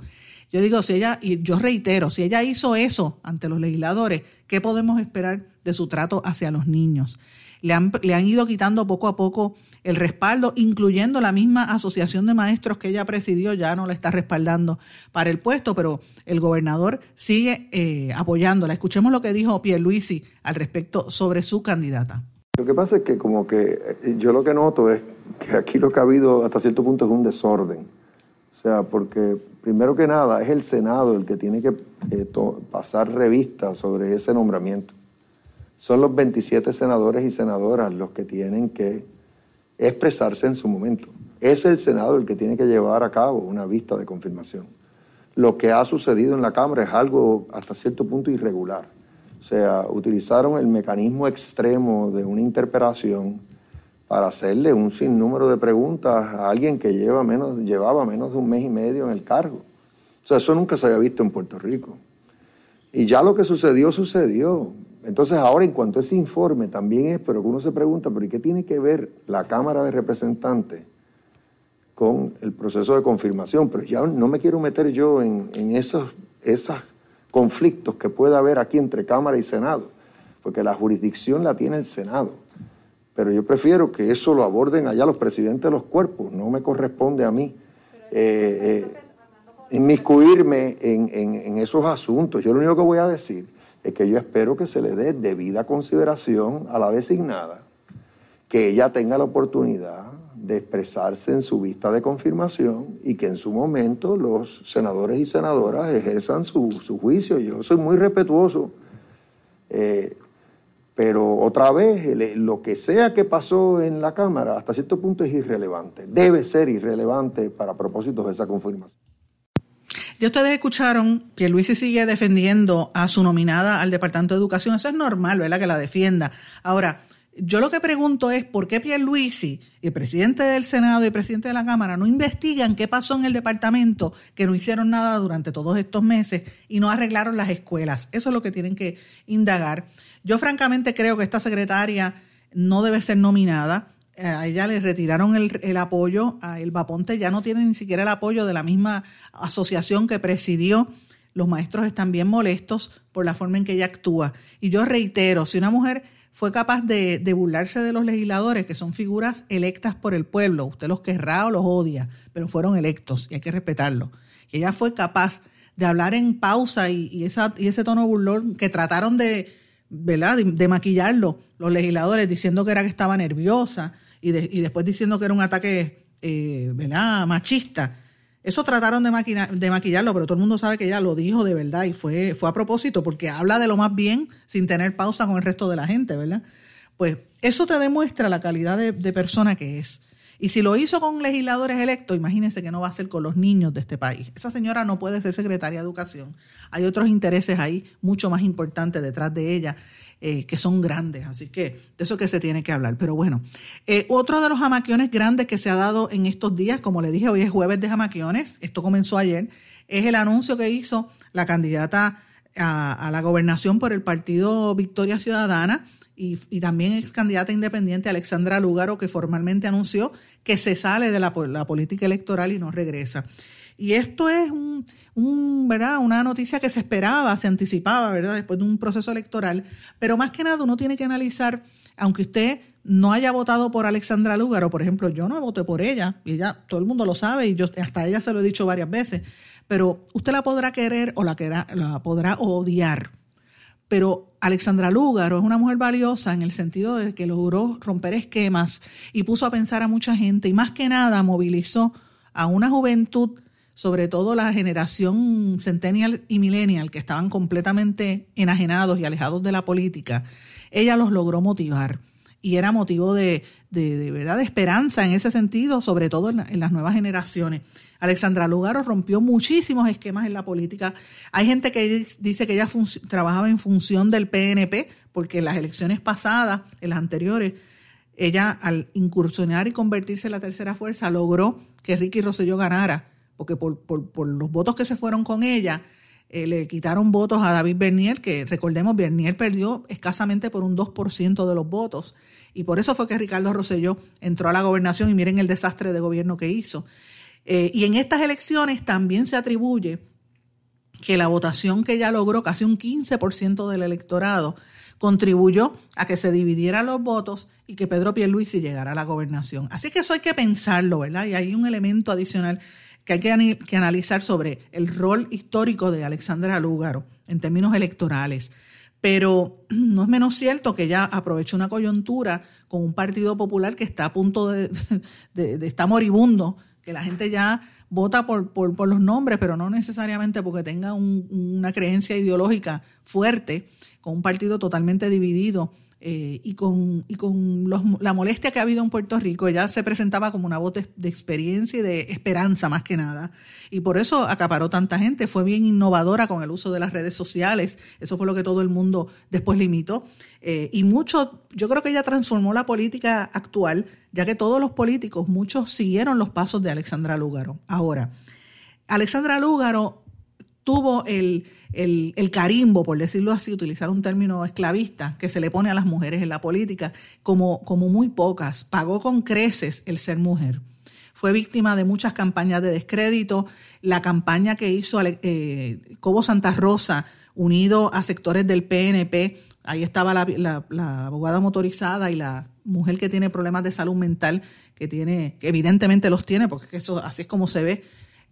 Yo digo, si ella, y yo reitero, si ella hizo eso ante los legisladores, ¿qué podemos esperar de su trato hacia los niños? Le han, le han ido quitando poco a poco el respaldo, incluyendo la misma asociación de maestros que ella presidió, ya no la está respaldando para el puesto, pero el gobernador sigue eh, apoyándola. Escuchemos lo que dijo Pierluisi al respecto sobre su candidata. Lo que pasa es que como que eh, yo lo que noto es que aquí lo que ha habido hasta cierto punto es un desorden. O sea, porque primero que nada es el Senado el que tiene que eh, pasar revista sobre ese nombramiento. Son los 27 senadores y senadoras los que tienen que expresarse en su momento. Es el Senado el que tiene que llevar a cabo una vista de confirmación. Lo que ha sucedido en la Cámara es algo hasta cierto punto irregular. O sea, utilizaron el mecanismo extremo de una interpelación para hacerle un sinnúmero de preguntas a alguien que lleva menos, llevaba menos de un mes y medio en el cargo. O sea, eso nunca se había visto en Puerto Rico. Y ya lo que sucedió, sucedió. Entonces ahora en cuanto a ese informe también es, pero que uno se pregunta, ¿pero qué tiene que ver la Cámara de Representantes con el proceso de confirmación? Pero ya no me quiero meter yo en, en esos, esos conflictos que pueda haber aquí entre Cámara y Senado, porque la jurisdicción la tiene el Senado. Pero yo prefiero que eso lo aborden allá los presidentes de los cuerpos, no me corresponde a mí. Eh, eh, inmiscuirme en, en, en esos asuntos. Yo lo único que voy a decir es que yo espero que se le dé debida consideración a la designada, que ella tenga la oportunidad de expresarse en su vista de confirmación y que en su momento los senadores y senadoras ejerzan su, su juicio. Yo soy muy respetuoso, eh, pero otra vez, lo que sea que pasó en la Cámara, hasta cierto punto es irrelevante, debe ser irrelevante para propósitos de esa confirmación. Ya ustedes escucharon que Luis sigue defendiendo a su nominada al Departamento de Educación. Eso es normal, ¿verdad? Que la defienda. Ahora, yo lo que pregunto es por qué Pierluisi, el presidente del Senado y el presidente de la Cámara, no investigan qué pasó en el departamento, que no hicieron nada durante todos estos meses y no arreglaron las escuelas. Eso es lo que tienen que indagar. Yo francamente creo que esta secretaria no debe ser nominada a ella le retiraron el, el apoyo, a El Vaponte ya no tiene ni siquiera el apoyo de la misma asociación que presidió. Los maestros están bien molestos por la forma en que ella actúa. Y yo reitero, si una mujer fue capaz de, de, burlarse de los legisladores, que son figuras electas por el pueblo, usted los querrá o los odia, pero fueron electos y hay que respetarlo. Y ella fue capaz de hablar en pausa y, y, esa, y ese tono burlón que trataron de, ¿verdad? De, de, maquillarlo los legisladores diciendo que era que estaba nerviosa y, de, y después diciendo que era un ataque eh, ¿verdad? machista. Eso trataron de, maquina, de maquillarlo, pero todo el mundo sabe que ella lo dijo de verdad y fue, fue a propósito, porque habla de lo más bien sin tener pausa con el resto de la gente, ¿verdad? Pues eso te demuestra la calidad de, de persona que es. Y si lo hizo con legisladores electos, imagínense que no va a ser con los niños de este país. Esa señora no puede ser secretaria de Educación. Hay otros intereses ahí mucho más importantes detrás de ella. Eh, que son grandes, así que de eso que se tiene que hablar. Pero bueno, eh, otro de los jamaquiones grandes que se ha dado en estos días, como le dije, hoy es jueves de jamaquiones, esto comenzó ayer, es el anuncio que hizo la candidata a, la gobernación por el partido Victoria Ciudadana, y, también ex candidata independiente Alexandra Lúgaro, que formalmente anunció que se sale de la, política electoral y no regresa. Y esto es un, ¿verdad? una noticia que se esperaba, se anticipaba, ¿verdad? Después de un proceso electoral. Pero más que nada uno tiene que analizar, aunque usted no haya votado por Alexandra Lúgaro, por ejemplo, yo no voté por ella, y ella, todo el mundo lo sabe, y yo hasta ella se lo he dicho varias veces, pero usted la podrá querer o la, la podrá odiar. Pero Alexandra Lúgaro es una mujer valiosa en el sentido de que logró romper esquemas y puso a pensar a mucha gente y más que nada movilizó a una juventud sobre todo la generación centennial y millennial, que estaban completamente enajenados y alejados de la política, ella los logró motivar. Y era motivo de, de, de verdad esperanza en ese sentido, sobre todo en, la, en, las nuevas generaciones. Alexandra Lugaro rompió muchísimos esquemas en la política. Hay gente que dice que ella trabajaba en función del PNP, porque en las elecciones pasadas, en las anteriores, ella al incursionar y convertirse en la tercera fuerza logró que Ricky Rosselló ganara porque por, por, por, los votos que se fueron con ella, eh, le quitaron votos a David Bernier, que recordemos, Bernier perdió escasamente por un 2% de los votos. Y por eso fue que Ricardo Rosselló entró a la gobernación y miren el desastre de gobierno que hizo. Eh, y en estas elecciones también se atribuye que la votación que ella logró, casi un 15% del electorado, contribuyó a que se dividieran los votos y que Pedro Pierluisi llegara a la gobernación. Así que eso hay que pensarlo, ¿verdad? Y hay un elemento adicional que hay que, que, analizar sobre el rol histórico de Alexandra Lúgaro en términos electorales. Pero no es menos cierto que ella aprovechó una coyuntura con un Partido Popular que está a punto de, de, de estar moribundo, que la gente ya vota por, por, por, los nombres, pero no necesariamente porque tenga un, una creencia ideológica fuerte, con un partido totalmente dividido eh, y con, y con los, la molestia que ha habido en Puerto Rico, ella se presentaba como una voz de, experiencia y de esperanza más que nada. Y por eso acaparó tanta gente. Fue bien innovadora con el uso de las redes sociales. Eso fue lo que todo el mundo después limitó. Eh, y mucho, yo creo que ella transformó la política actual, ya que todos los políticos, muchos siguieron los pasos de Alexandra Lúgaro. Ahora, Alexandra Lúgaro tuvo el, el, carimbo, por decirlo así, utilizar un término esclavista que se le pone a las mujeres en la política, como, como muy pocas. Pagó con creces el ser mujer. Fue víctima de muchas campañas de descrédito. La campaña que hizo eh, Cobo Santa Rosa, unido a sectores del PNP, ahí estaba la, la, la abogada motorizada y la mujer que tiene problemas de salud mental, que tiene, que evidentemente los tiene, porque eso así es como se ve,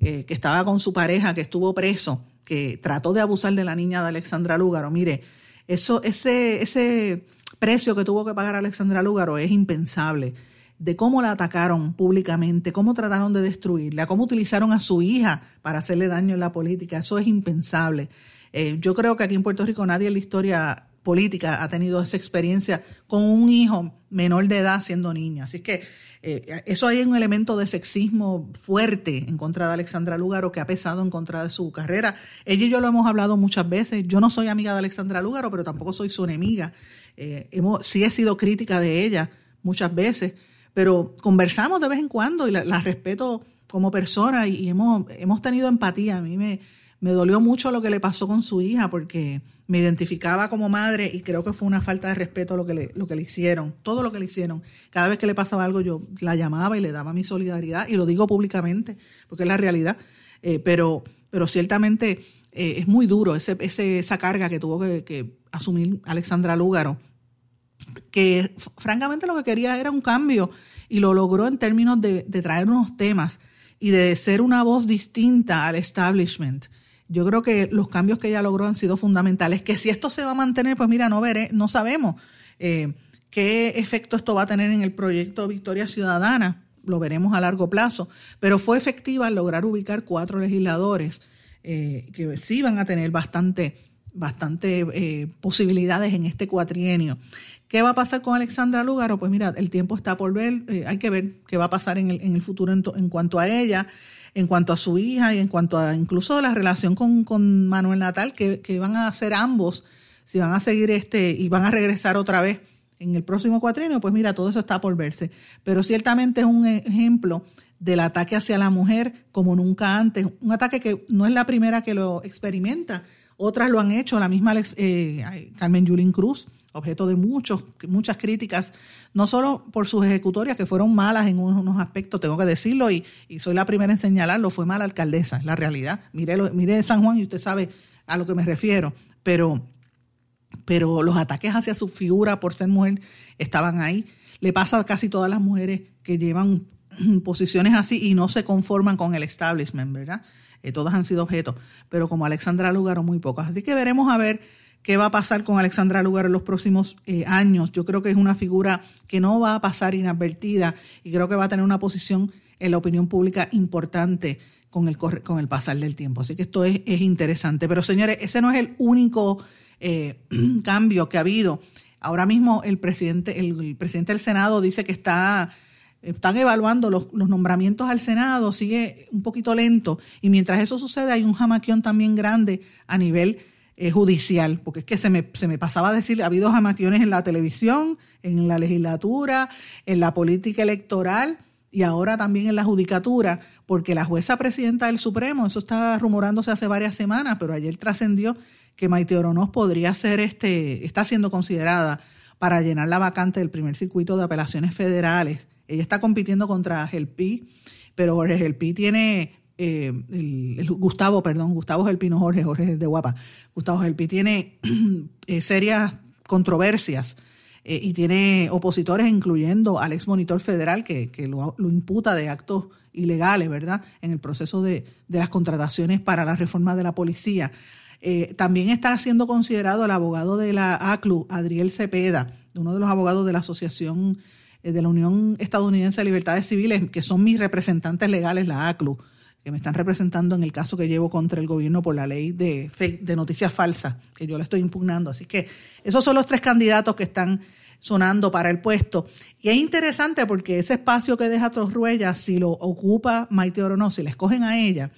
eh, que estaba con su pareja, que estuvo preso, que trató de abusar de la niña de Alexandra Lúgaro. Mire, eso, ese, ese precio que tuvo que pagar Alexandra Lúgaro es impensable. De cómo la atacaron públicamente, cómo trataron de destruirla, cómo utilizaron a su hija para hacerle daño en la política, eso es impensable. Eh, yo creo que aquí en Puerto Rico nadie en la historia política ha tenido esa experiencia con un hijo menor de edad siendo niña. Así que eh, eso hay un elemento de sexismo fuerte en contra de Alexandra Lúgaro que ha pesado en contra de su carrera. Ella y yo lo hemos hablado muchas veces. Yo no soy amiga de Alexandra Lúgaro, pero tampoco soy su enemiga. Eh, hemos, sí he sido crítica de ella muchas veces, pero conversamos de vez en cuando y la, la respeto como persona y, y hemos, hemos tenido empatía. A mí me, Me dolió mucho lo que le pasó con su hija porque me identificaba como madre y creo que fue una falta de respeto lo que le, lo que le hicieron, todo lo que le hicieron. Cada vez que le pasaba algo yo la llamaba y le daba mi solidaridad y lo digo públicamente porque es la realidad. Eh, pero, pero ciertamente eh, es muy duro ese, esa carga que tuvo que, asumir Alexandra Lúgaro, que francamente lo que quería era un cambio y lo logró en términos de, de traer unos temas y de ser una voz distinta al establishment. Yo creo que los cambios que ella logró han sido fundamentales. Que si esto se va a mantener, pues mira, no veré, no sabemos eh, qué efecto esto va a tener en el proyecto Victoria Ciudadana. Lo veremos a largo plazo. Pero fue efectiva lograr ubicar cuatro legisladores eh, que sí van a tener bastante, bastante eh, posibilidades en este cuatrienio. ¿Qué va a pasar con Alexandra Lúgaro? Pues mira, el tiempo está por ver, hay que ver qué va a pasar en el, en el futuro en, cuanto a ella, en cuanto a su hija y en cuanto a incluso la relación con, Manuel Natal, que, van a hacer ambos, si van a seguir este y van a regresar otra vez en el próximo cuatrienio, pues mira, todo eso está por verse. Pero ciertamente es un ejemplo del ataque hacia la mujer como nunca antes, un ataque que no es la primera que lo experimenta, otras lo han hecho, la misma eh, Carmen Yulín Cruz objeto de muchos, muchas críticas, no solo por sus ejecutorias, que fueron malas en unos aspectos, tengo que decirlo, y, soy la primera en señalarlo, fue mala alcaldesa, es la realidad. Mire, mire San Juan y usted sabe a lo que me refiero, pero, pero los ataques hacia su figura por ser mujer estaban ahí. Le pasa a casi todas las mujeres que llevan posiciones así y no se conforman con el establishment, ¿verdad? Eh, todas han sido objeto, pero como Alexandra Lugaro, muy pocas. Así que veremos a ver qué va a pasar con Alexandra Lugar en los próximos eh, años. Yo creo que es una figura que no va a pasar inadvertida y creo que va a tener una posición en la opinión pública importante con el, con el pasar del tiempo. Así que esto es, interesante. Pero señores, ese no es el único eh, cambio que ha habido. Ahora mismo el presidente, el, presidente del Senado dice que está están evaluando los, los, nombramientos al Senado, sigue un poquito lento, y mientras eso sucede hay un jamaquión también grande a nivel eh, judicial, porque es que se me, se me pasaba a decir, ha habido jamaquiones en la televisión, en la legislatura, en la política electoral y ahora también en la judicatura, porque la jueza presidenta del Supremo, eso estaba rumorándose hace varias semanas, pero ayer trascendió que Maite Oronoz podría ser, este, está siendo considerada para llenar la vacante del primer circuito de apelaciones federales. Ella está compitiendo contra Gelpi, pero Jorge Gelpi tiene eh, el, Gustavo, perdón, Gustavo Gelpino Jorge, Jorge de Guapa, Gustavo Gelpi tiene eh, serias controversias eh, y tiene opositores, incluyendo al ex monitor federal que, lo, imputa de actos ilegales, ¿verdad?, en el proceso de, las contrataciones para la reforma de la policía. también está siendo considerado el abogado de la ACLU, Adriel Cepeda, uno de los abogados de la Asociación de la Unión Estadounidense de Libertades Civiles, que son mis representantes legales, la ACLU que me están representando en el caso que llevo contra el gobierno por la ley de, de noticias falsas, que yo le estoy impugnando. Así que esos son los tres candidatos que están sonando para el puesto. Y es interesante porque ese espacio que deja Torruella, si lo ocupa Maite Oro no, si le escogen a ella,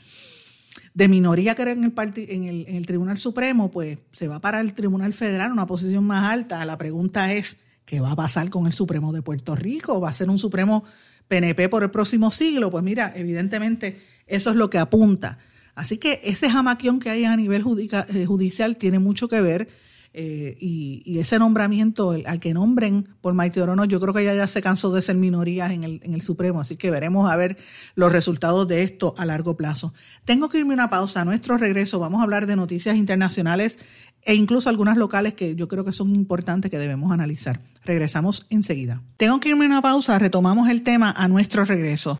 de minoría que era en el, en, el, en el Tribunal Supremo, pues se va para el Tribunal Federal, una posición más alta. La pregunta es, ¿qué va a pasar con el Supremo de Puerto Rico? ¿Va a ser un Supremo PNP por el próximo siglo? Pues mira, evidentemente eso es lo que apunta. Así que ese jamaquión que hay a nivel eh, judicial tiene mucho que ver eh, y, ese nombramiento, al que nombren por Maite Orono, yo creo que ella ya se cansó de ser minoría en el, en el Supremo, así que veremos a ver los resultados de esto a largo plazo. Tengo que irme una pausa. A nuestro regreso vamos a hablar de noticias internacionales e incluso algunas locales que yo creo que son importantes que debemos analizar. Regresamos enseguida. Tengo que irme una pausa, retomamos el tema a nuestro regreso.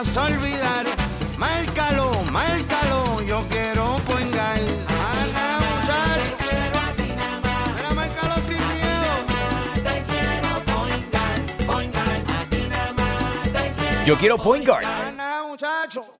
Olvidar. Márcalo, márcalo, yo quiero poingar. Ana, muchacho. Mira, márcalo sin miedo. Yo quiero Point Guard. Ana, muchacho.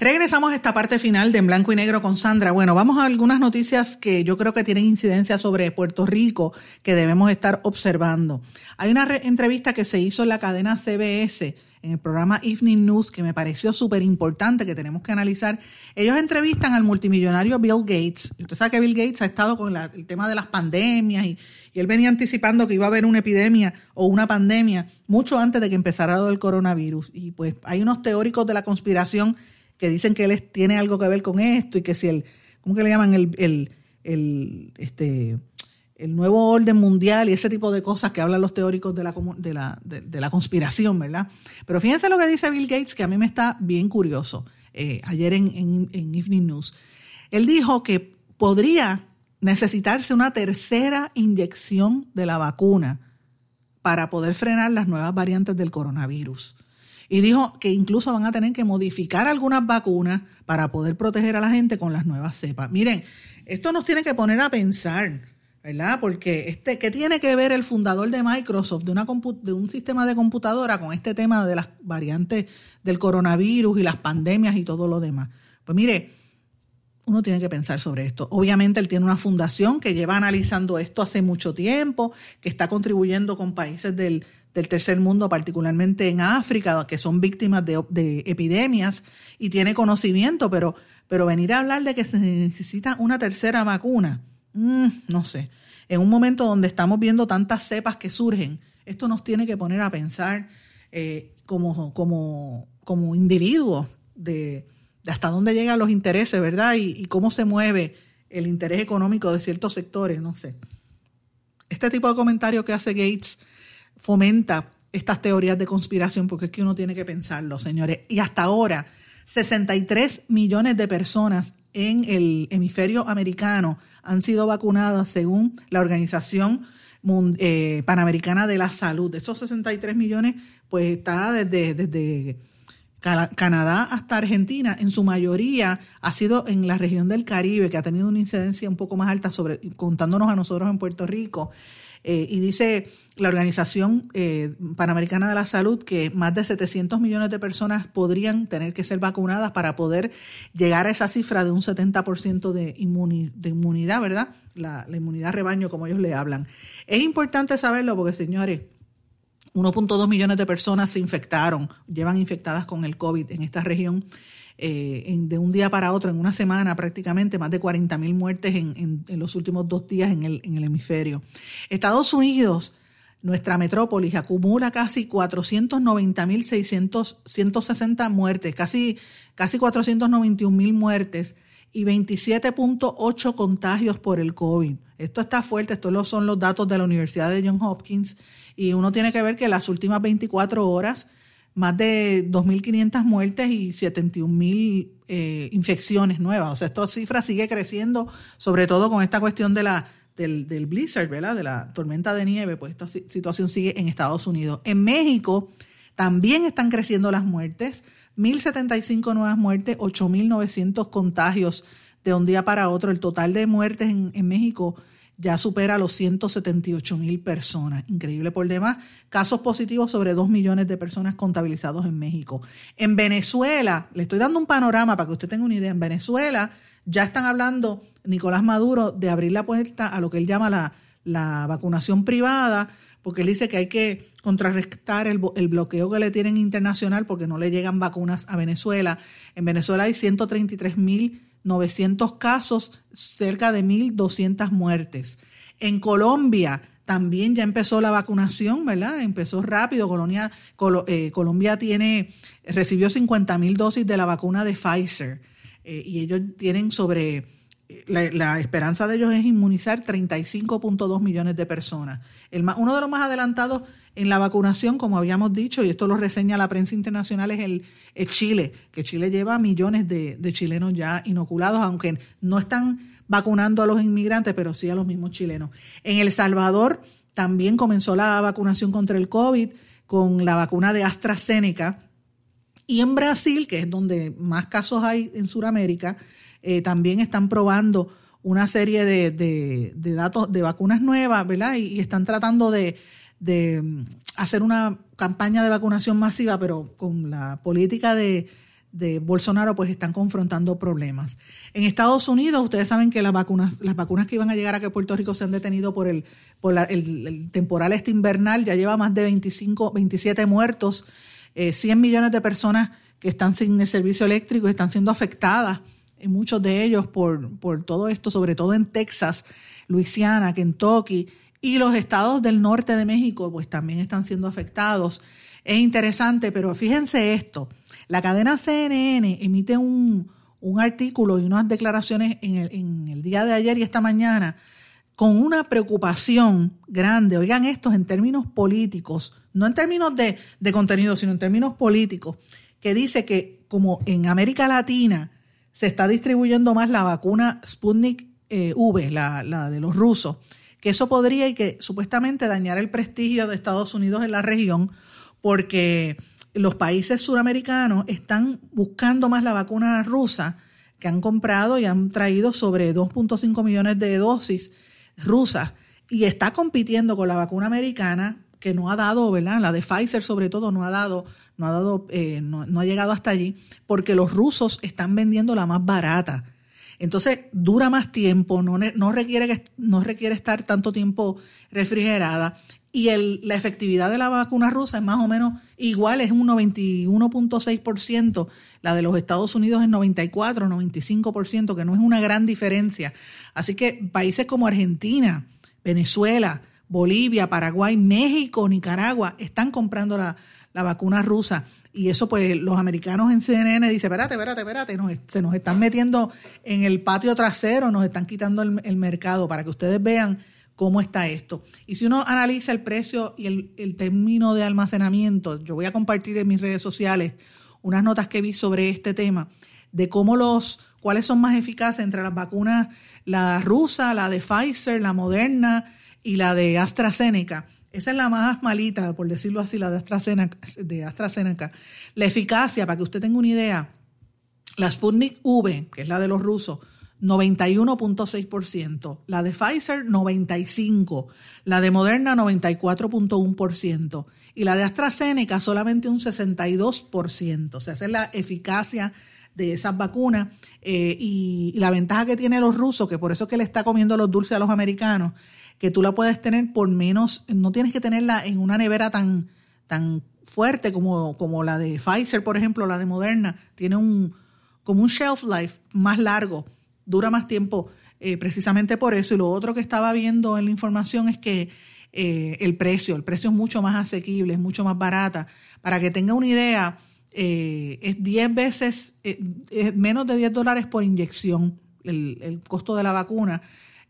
Regresamos a esta parte final de En Blanco y Negro con Sandra. Bueno, vamos a algunas noticias que yo creo que tienen incidencia sobre Puerto Rico que debemos estar observando. Hay una entrevista que se hizo en la cadena CBS en el programa Evening News que me pareció súper importante que tenemos que analizar. Ellos entrevistan al multimillonario Bill Gates. Usted sabe que Bill Gates ha estado con el tema de las pandemias y, y, él venía anticipando que iba a haber una epidemia o una pandemia mucho antes de que empezara el coronavirus. Y pues hay unos teóricos de la conspiración que dicen que él tiene algo que ver con esto y que si el, ¿cómo que le llaman? El, el, el, este, el nuevo orden mundial y ese tipo de cosas que hablan los teóricos de la, de la, de, la conspiración, ¿verdad? Pero fíjense lo que dice Bill Gates, que a mí me está bien curioso, eh, ayer en, en, en Evening News. Él dijo que podría necesitarse una tercera inyección de la vacuna para poder frenar las nuevas variantes del coronavirus y dijo que incluso van a tener que modificar algunas vacunas para poder proteger a la gente con las nuevas cepas. Miren, esto nos tiene que poner a pensar, ¿verdad? Porque este, ¿qué tiene que ver el fundador de Microsoft, de, una de un sistema de computadora, con este tema de las variantes del coronavirus y las pandemias y todo lo demás? Pues mire, uno tiene que pensar sobre esto. Obviamente él tiene una fundación que lleva analizando esto hace mucho tiempo, que está contribuyendo con países del, del tercer mundo, particularmente en África, que son víctimas de, epidemias y tiene conocimiento, pero, pero venir a hablar de que se necesita una tercera vacuna, mm, no sé. En un momento donde estamos viendo tantas cepas que surgen, esto nos tiene que poner a pensar eh, como, como, como individuos de, hasta dónde llegan los intereses, ¿verdad? Y, y cómo se mueve el interés económico de ciertos sectores, no sé. Este tipo de comentario que hace Gates fomenta estas teorías de conspiración, porque es que uno tiene que pensarlo, señores. Y hasta ahora, 63 millones de personas en el hemisferio americano han sido vacunadas según la Organización eh, Panamericana de la Salud. Esos 63 millones, pues está desde, desde Canadá hasta Argentina, en su mayoría ha sido en la región del Caribe, que ha tenido una incidencia un poco más alta sobre, contándonos a nosotros en Puerto Rico. Eh, y dice la Organización eh, Panamericana de la Salud que más de 700 millones de personas podrían tener que ser vacunadas para poder llegar a esa cifra de un 70% de, de inmunidad, ¿verdad? La, la inmunidad rebaño, como ellos le hablan. Es importante saberlo porque, señores, 1.2 millones de personas se infectaron, llevan infectadas con el COVID en esta región. Eh, de un día para otro, en una semana prácticamente, más de 40 mil muertes en, los últimos dos días en el, en el hemisferio. Estados Unidos, nuestra metrópolis, acumula casi 490 mil 160 muertes, casi, casi 491 mil muertes y 27.8 contagios por el COVID. Esto está fuerte, estos son los datos de la Universidad de Johns Hopkins y uno tiene que ver que las últimas 24 horas más de 2.500 muertes y 71.000 eh, infecciones nuevas. O sea, esta cifra sigue creciendo, sobre todo con esta cuestión de la, del, del blizzard, ¿verdad? De la tormenta de nieve, pues esta situación sigue en Estados Unidos. En México también están creciendo las muertes, 1.075 nuevas muertes, 8.900 contagios de un día para otro. El total de muertes en, en México ya supera los 178 mil personas. Increíble por demás. Casos positivos sobre 2 millones de personas contabilizados en México. En Venezuela, le estoy dando un panorama para que usted tenga una idea. En Venezuela ya están hablando Nicolás Maduro de abrir la puerta a lo que él llama la, la vacunación privada porque él dice que hay que contrarrestar el, el, bloqueo que le tienen internacional porque no le llegan vacunas a Venezuela. En Venezuela hay 133.900 casos, cerca de 1.200 muertes. En Colombia también ya empezó la vacunación, ¿verdad? Empezó rápido. Colonia, eh, Colombia tiene, recibió 50.000 dosis de la vacuna de Pfizer eh, y ellos tienen sobre la, esperanza de ellos es inmunizar 35.2 millones de personas. Uno de los más adelantados en la vacunación, como habíamos dicho, y esto lo reseña la prensa internacional, es el Chile, que Chile lleva millones de, chilenos ya inoculados, aunque no están vacunando a los inmigrantes, pero sí a los mismos chilenos. En El Salvador también comenzó la vacunación contra el COVID con la vacuna de AstraZeneca. Y en Brasil, que es donde más casos hay en Sudamérica, eh, también están probando una serie de, datos de vacunas nuevas, ¿verdad? Y, están tratando de, mm, hacer una campaña de vacunación masiva, pero con la política de, Bolsonaro, pues están confrontando problemas. En Estados Unidos, ustedes saben que las vacunas, las vacunas que iban a llegar a Puerto Rico se han detenido por el, por el, temporal este invernal, ya lleva más de 25, 27 muertos, 100 eh, millones de personas que están sin el servicio eléctrico, están siendo afectadas muchos de ellos por, por todo esto, sobre todo en Texas, Luisiana, Kentucky y los estados del norte de México, pues también están siendo afectados. Es interesante, pero fíjense esto, la cadena CNN emite un, un artículo y unas declaraciones en el, en el día de ayer y esta mañana con una preocupación grande, oigan estos en términos políticos, no en términos de, de contenido, sino en términos políticos, que dice que como en América Latina se está distribuyendo más la vacuna Sputnik eh, V, la, de los rusos, que eso podría y que supuestamente dañar el prestigio de Estados Unidos en la región, porque los países suramericanos están buscando más la vacuna rusa que han comprado y han traído sobre 2.5 millones de dosis rusas y está compitiendo con la vacuna americana que no ha dado, ¿verdad? La de Pfizer sobre todo no ha dado no ha dado, eh, no, ha llegado hasta allí, porque los rusos están vendiendo la más barata. Entonces dura más tiempo, no, no, requiere, no requiere estar tanto tiempo refrigerada y el, la efectividad de la vacuna rusa es más o menos igual, es un 91.6%, la de los Estados Unidos es 94, 95%, que no es una gran diferencia. Así que países como Argentina, Venezuela, Bolivia, Paraguay, México, Nicaragua están comprando la, la vacuna rusa. Y eso, pues, los americanos en CNN dicen, espérate, espérate, espérate, se nos están metiendo en el patio trasero, nos están quitando el, mercado para que ustedes vean cómo está esto. Y si uno analiza el precio y el, el término de almacenamiento, yo voy a compartir en mis redes sociales unas notas que vi sobre este tema, de cómo los, cuáles son más eficaces entre las vacunas, la rusa, la de Pfizer, la Moderna y la de AstraZeneca esa es la más malita, por decirlo así, la de AstraZeneca, de AstraZeneca. La eficacia, para que usted tenga una idea, la Sputnik V, que es la de los rusos, 91.6%, la de Pfizer 95%, la de Moderna 94.1% y la de AstraZeneca solamente un 62%. O sea, esa es la eficacia de esas vacunas eh, y, y, la ventaja que tienen los rusos, que por eso es que le está comiendo los dulces a los americanos, que tú la puedes tener por menos, no tienes que tenerla en una nevera tan, tan fuerte como, como la de Pfizer, por ejemplo, la de Moderna, tiene un, como un shelf life más largo, dura más tiempo eh, precisamente por eso. Y lo otro que estaba viendo en la información es que eh, el precio, el precio es mucho más asequible, es mucho más barata. Para que tenga una idea, eh, es 10 veces, es menos de 10 dólares por inyección el, el costo de la vacuna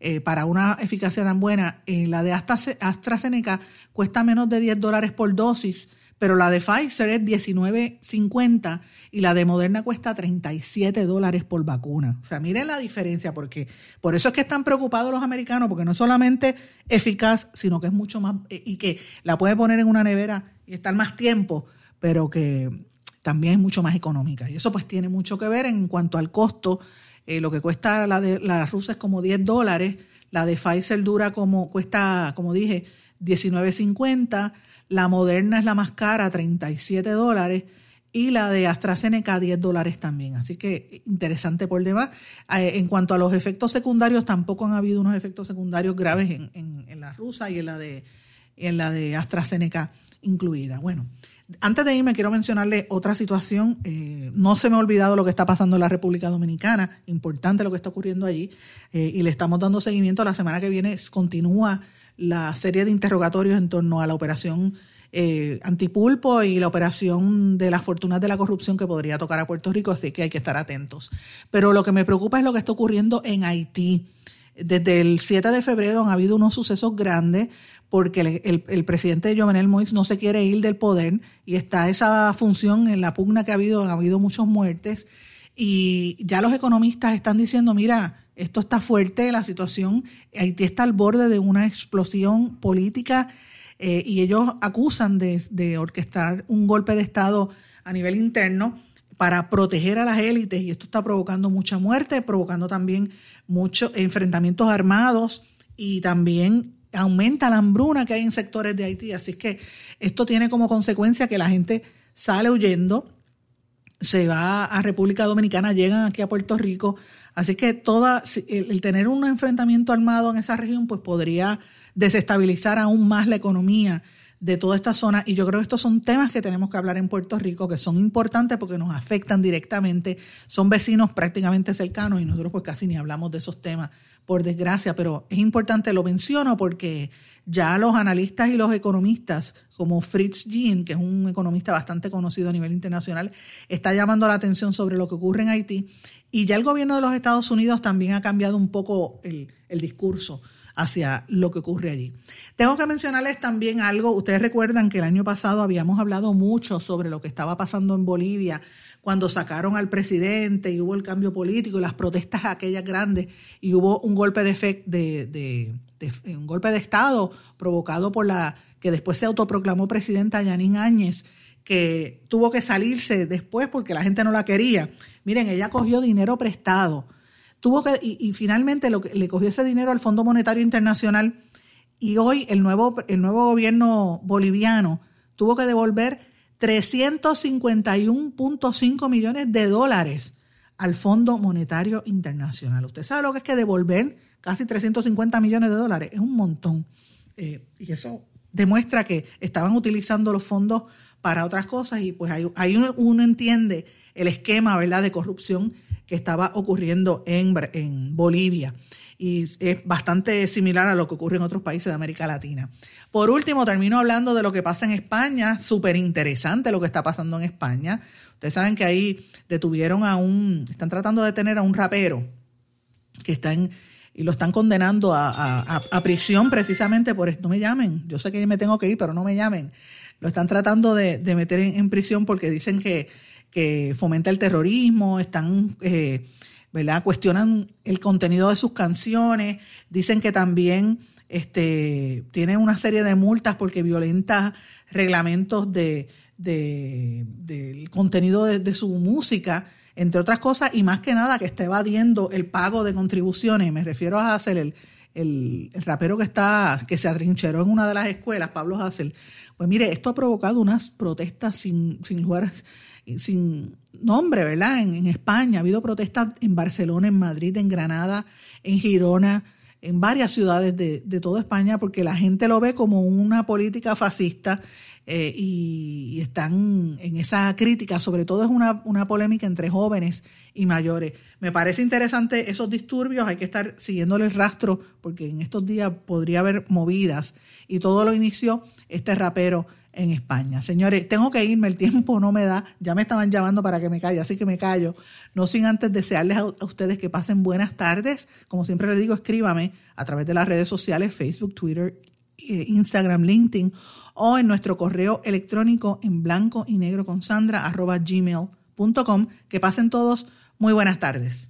eh, para una eficacia tan buena. Eh, la de AstraZeneca cuesta menos de 10 dólares por dosis, pero la de Pfizer es 19.50 y la de Moderna cuesta 37 dólares por vacuna. O sea, miren la diferencia, porque por eso es que están preocupados los americanos, porque no es solamente eficaz, sino que es mucho más, eh, y que la puede poner en una nevera y estar más tiempo, pero que también es mucho más económica. Y eso pues tiene mucho que ver en cuanto al costo eh, lo que cuesta la de la rusa es como 10 dólares, la de Pfizer dura como, cuesta, como dije, 19.50, la moderna es la más cara, 37 dólares, y la de AstraZeneca 10 dólares también. Así que interesante por demás. Eh, en cuanto a los efectos secundarios, tampoco han habido unos efectos secundarios graves en, en, la rusa y en la de en la de AstraZeneca incluida. Bueno, antes de irme quiero mencionarle otra situación. Eh, no se me ha olvidado lo que está pasando en la República Dominicana, importante lo que está ocurriendo allí, eh, y le estamos dando seguimiento. La semana que viene continúa la serie de interrogatorios en torno a la operación eh, antipulpo y la operación de las fortunas de la corrupción que podría tocar a Puerto Rico, así que hay que estar atentos. Pero lo que me preocupa es lo que está ocurriendo en Haití. Desde el 7 de febrero han habido unos sucesos grandes porque el, el, presidente Jovenel Moïse no se quiere ir del poder y está esa función en la pugna que ha habido, ha habido muchas muertes. Y ya los economistas están diciendo, mira, esto está fuerte, la situación, Haití está al borde de una explosión política eh, y ellos acusan de, de orquestar un golpe de Estado a nivel interno para proteger a las élites y esto está provocando mucha muerte, provocando también muchos enfrentamientos armados y también aumenta la hambruna que hay en sectores de Haití. Así que esto tiene como consecuencia que la gente sale huyendo, se va a República Dominicana, llegan aquí a Puerto Rico. Así que toda, el, tener un enfrentamiento armado en esa región, pues podría desestabilizar aún más la economía de toda esta zona. Y yo creo que estos son temas que tenemos que hablar en Puerto Rico, que son importantes porque nos afectan directamente. Son vecinos prácticamente cercanos y nosotros pues casi ni hablamos de esos temas por desgracia, pero es importante, lo menciono porque ya los analistas y los economistas, como Fritz Jean, que es un economista bastante conocido a nivel internacional, está llamando la atención sobre lo que ocurre en Haití. Y ya el gobierno de los Estados Unidos también ha cambiado un poco el, el discurso hacia lo que ocurre allí. Tengo que mencionarles también algo, ustedes recuerdan que el año pasado habíamos hablado mucho sobre lo que estaba pasando en Bolivia cuando sacaron al presidente y hubo el cambio político y las protestas aquellas grandes y hubo un golpe de, de, de, un golpe de estado provocado por la que después se autoproclamó presidenta Yanín Áñez que tuvo que salirse después porque la gente no la quería. Miren, ella cogió dinero prestado. Tuvo que, y, finalmente lo le cogió ese dinero al Fondo Monetario Internacional y hoy el nuevo, el nuevo gobierno boliviano tuvo que devolver 351.5 millones de dólares al Fondo Monetario Internacional. Usted sabe lo que es que devolver casi 350 millones de dólares, es un montón. Eh, y eso demuestra que estaban utilizando los fondos para otras cosas y pues ahí, uno, entiende el esquema ¿verdad? de corrupción que estaba ocurriendo en, en Bolivia y es bastante similar a lo que ocurre en otros países de América Latina. Por último, termino hablando de lo que pasa en España, súper interesante lo que está pasando en España. Ustedes saben que ahí detuvieron a un, están tratando de detener a un rapero que está y lo están condenando a, prisión precisamente por esto. No me llamen, yo sé que me tengo que ir, pero no me llamen. Lo están tratando de, meter en, prisión porque dicen que, que fomenta el terrorismo, están eh, ¿verdad? Cuestionan el contenido de sus canciones, dicen que también este, tiene una serie de multas porque violenta reglamentos de, del contenido de, su música, entre otras cosas, y más que nada que está evadiendo el pago de contribuciones. Me refiero a Hassel, el, el, rapero que está, que se atrincheró en una de las escuelas, Pablo Hassel. Pues mire, esto ha provocado unas protestas sin, sin lugar sin nombre, ¿verdad? En, España ha habido protestas en Barcelona, en Madrid, en Granada, en Girona, en varias ciudades de, de toda España, porque la gente lo ve como una política fascista eh, y, están en esa crítica, sobre todo es una, una, polémica entre jóvenes y mayores. Me parece interesante esos disturbios, hay que estar siguiéndole el rastro, porque en estos días podría haber movidas, y todo lo inició este rapero en España. Señores, tengo que irme, el tiempo no me da, ya me estaban llamando para que me calle, así que me callo. No sin antes desearles a, ustedes que pasen buenas tardes. Como siempre les digo, escríbame a través de las redes sociales, Facebook, Twitter, eh, Instagram, LinkedIn o en nuestro correo electrónico en blanco y negro con sandra arroba gmail.com. Que pasen todos muy buenas tardes.